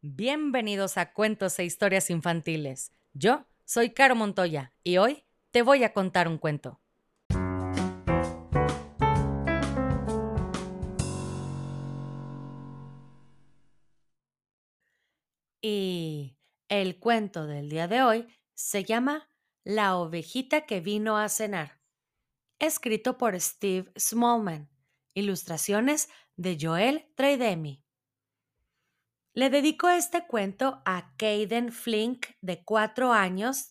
Bienvenidos a Cuentos e Historias Infantiles. Yo soy Caro Montoya y hoy te voy a contar un cuento. Y el cuento del día de hoy se llama La ovejita que vino a cenar. Escrito por Steve Smallman. Ilustraciones de Joel Treidemi. Le dedico este cuento a Kaden Flink, de cuatro años,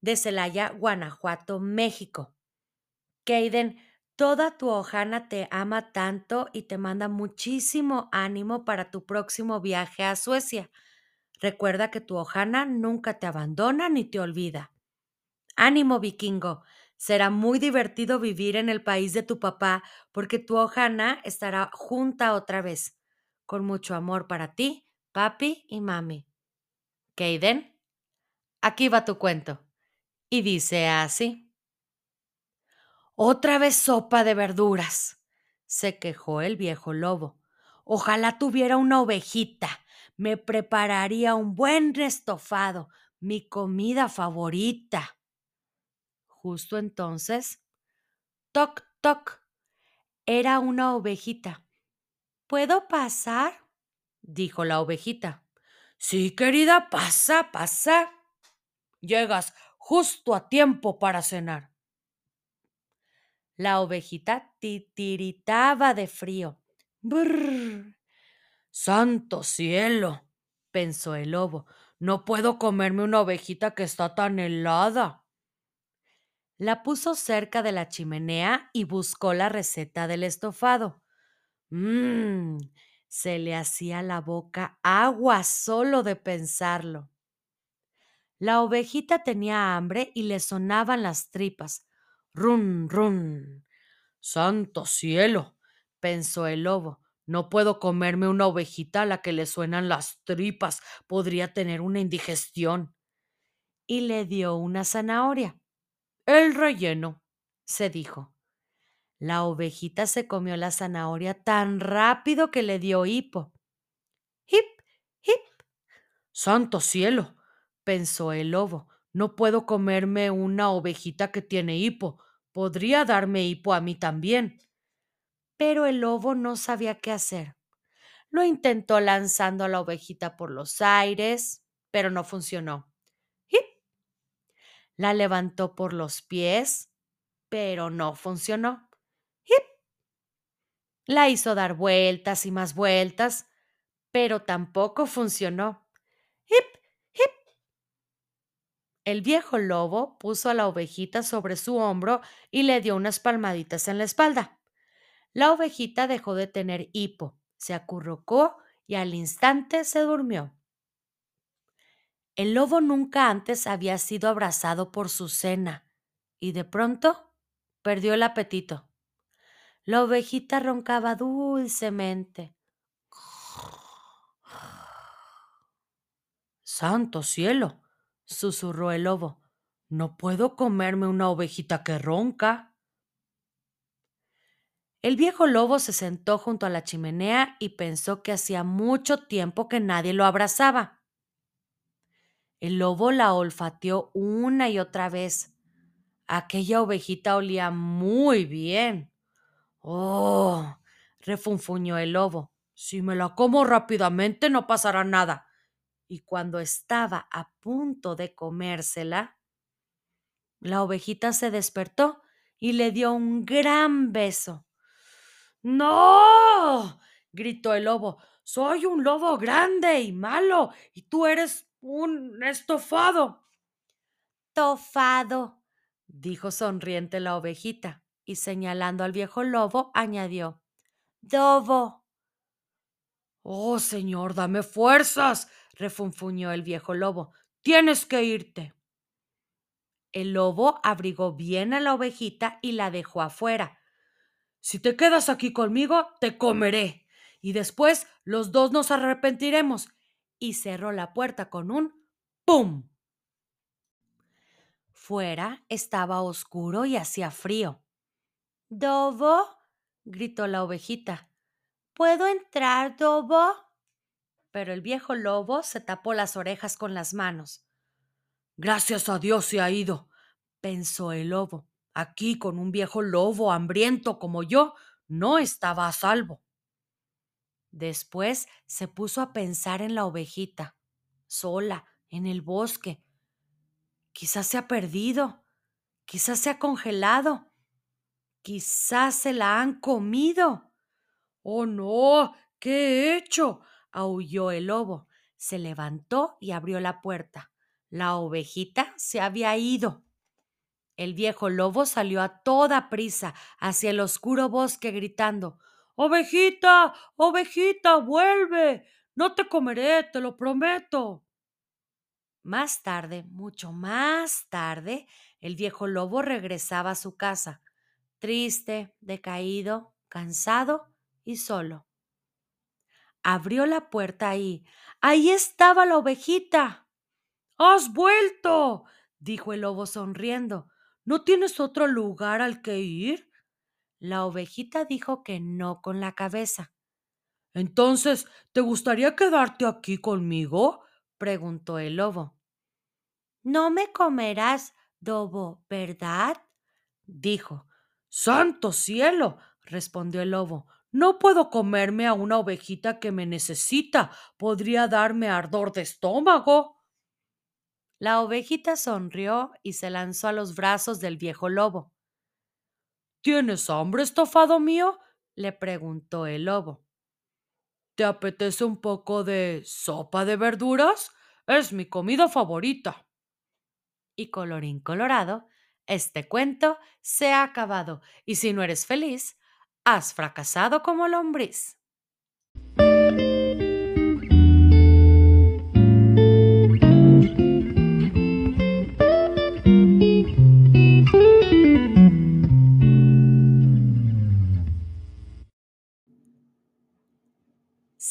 de Celaya, Guanajuato, México. Kaden, toda tu hojana te ama tanto y te manda muchísimo ánimo para tu próximo viaje a Suecia. Recuerda que tu hojana nunca te abandona ni te olvida. Ánimo, vikingo. Será muy divertido vivir en el país de tu papá porque tu hojana estará junta otra vez. Con mucho amor para ti papi y mami. Kaden, aquí va tu cuento. Y dice así. Otra vez sopa de verduras, se quejó el viejo lobo. Ojalá tuviera una ovejita. Me prepararía un buen estofado, mi comida favorita. Justo entonces, toc, toc, era una ovejita. ¿Puedo pasar? Dijo la ovejita. Sí, querida, pasa, pasa. Llegas justo a tiempo para cenar. La ovejita titiritaba de frío. Brrr. Santo cielo, pensó el lobo. No puedo comerme una ovejita que está tan helada. La puso cerca de la chimenea y buscó la receta del estofado. Mmm, se le hacía la boca agua solo de pensarlo. La ovejita tenía hambre y le sonaban las tripas. Run, run. Santo cielo, pensó el lobo. No puedo comerme una ovejita a la que le suenan las tripas. Podría tener una indigestión. Y le dio una zanahoria. El relleno, se dijo. La ovejita se comió la zanahoria tan rápido que le dio hipo. ¡Hip! ¡Hip! ¡Santo cielo! pensó el lobo. No puedo comerme una ovejita que tiene hipo. Podría darme hipo a mí también. Pero el lobo no sabía qué hacer. Lo intentó lanzando a la ovejita por los aires, pero no funcionó. ¡Hip! La levantó por los pies, pero no funcionó. La hizo dar vueltas y más vueltas, pero tampoco funcionó. ¡Hip! ¡Hip! El viejo lobo puso a la ovejita sobre su hombro y le dio unas palmaditas en la espalda. La ovejita dejó de tener hipo, se acurrucó y al instante se durmió. El lobo nunca antes había sido abrazado por su cena y de pronto perdió el apetito. La ovejita roncaba dulcemente. Santo cielo, susurró el lobo. No puedo comerme una ovejita que ronca. El viejo lobo se sentó junto a la chimenea y pensó que hacía mucho tiempo que nadie lo abrazaba. El lobo la olfateó una y otra vez. Aquella ovejita olía muy bien. Oh, refunfuñó el lobo. Si me la como rápidamente no pasará nada. Y cuando estaba a punto de comérsela, la ovejita se despertó y le dio un gran beso. ¡No! gritó el lobo. Soy un lobo grande y malo, y tú eres un estofado. Tofado, dijo sonriente la ovejita y señalando al viejo lobo, añadió Dobo. Oh, señor, dame fuerzas, refunfuñó el viejo lobo. Tienes que irte. El lobo abrigó bien a la ovejita y la dejó afuera. Si te quedas aquí conmigo, te comeré. Y después los dos nos arrepentiremos. Y cerró la puerta con un ¡pum! Fuera estaba oscuro y hacía frío. Dobo, gritó la ovejita. ¿Puedo entrar, Dobo? pero el viejo lobo se tapó las orejas con las manos. Gracias a Dios se ha ido, pensó el lobo. Aquí con un viejo lobo hambriento como yo, no estaba a salvo. Después se puso a pensar en la ovejita, sola, en el bosque. Quizás se ha perdido, quizás se ha congelado, quizás se la han comido. ¡Oh, no! ¿Qué he hecho? aulló el lobo. Se levantó y abrió la puerta. La ovejita se había ido. El viejo lobo salió a toda prisa hacia el oscuro bosque gritando Ovejita, ovejita, vuelve. No te comeré, te lo prometo. Más tarde, mucho más tarde, el viejo lobo regresaba a su casa, triste, decaído, cansado y solo. Abrió la puerta y ahí estaba la ovejita. ¡Has vuelto! dijo el lobo sonriendo. ¿No tienes otro lugar al que ir? La ovejita dijo que no con la cabeza. Entonces, ¿te gustaría quedarte aquí conmigo? preguntó el lobo. No me comerás, lobo, ¿verdad? dijo. Santo cielo, respondió el lobo. No puedo comerme a una ovejita que me necesita. Podría darme ardor de estómago. La ovejita sonrió y se lanzó a los brazos del viejo lobo. ¿Tienes hambre, estofado mío? le preguntó el lobo. ¿Te apetece un poco de sopa de verduras? Es mi comida favorita. Y colorín colorado, este cuento se ha acabado, y si no eres feliz, has fracasado como lombriz.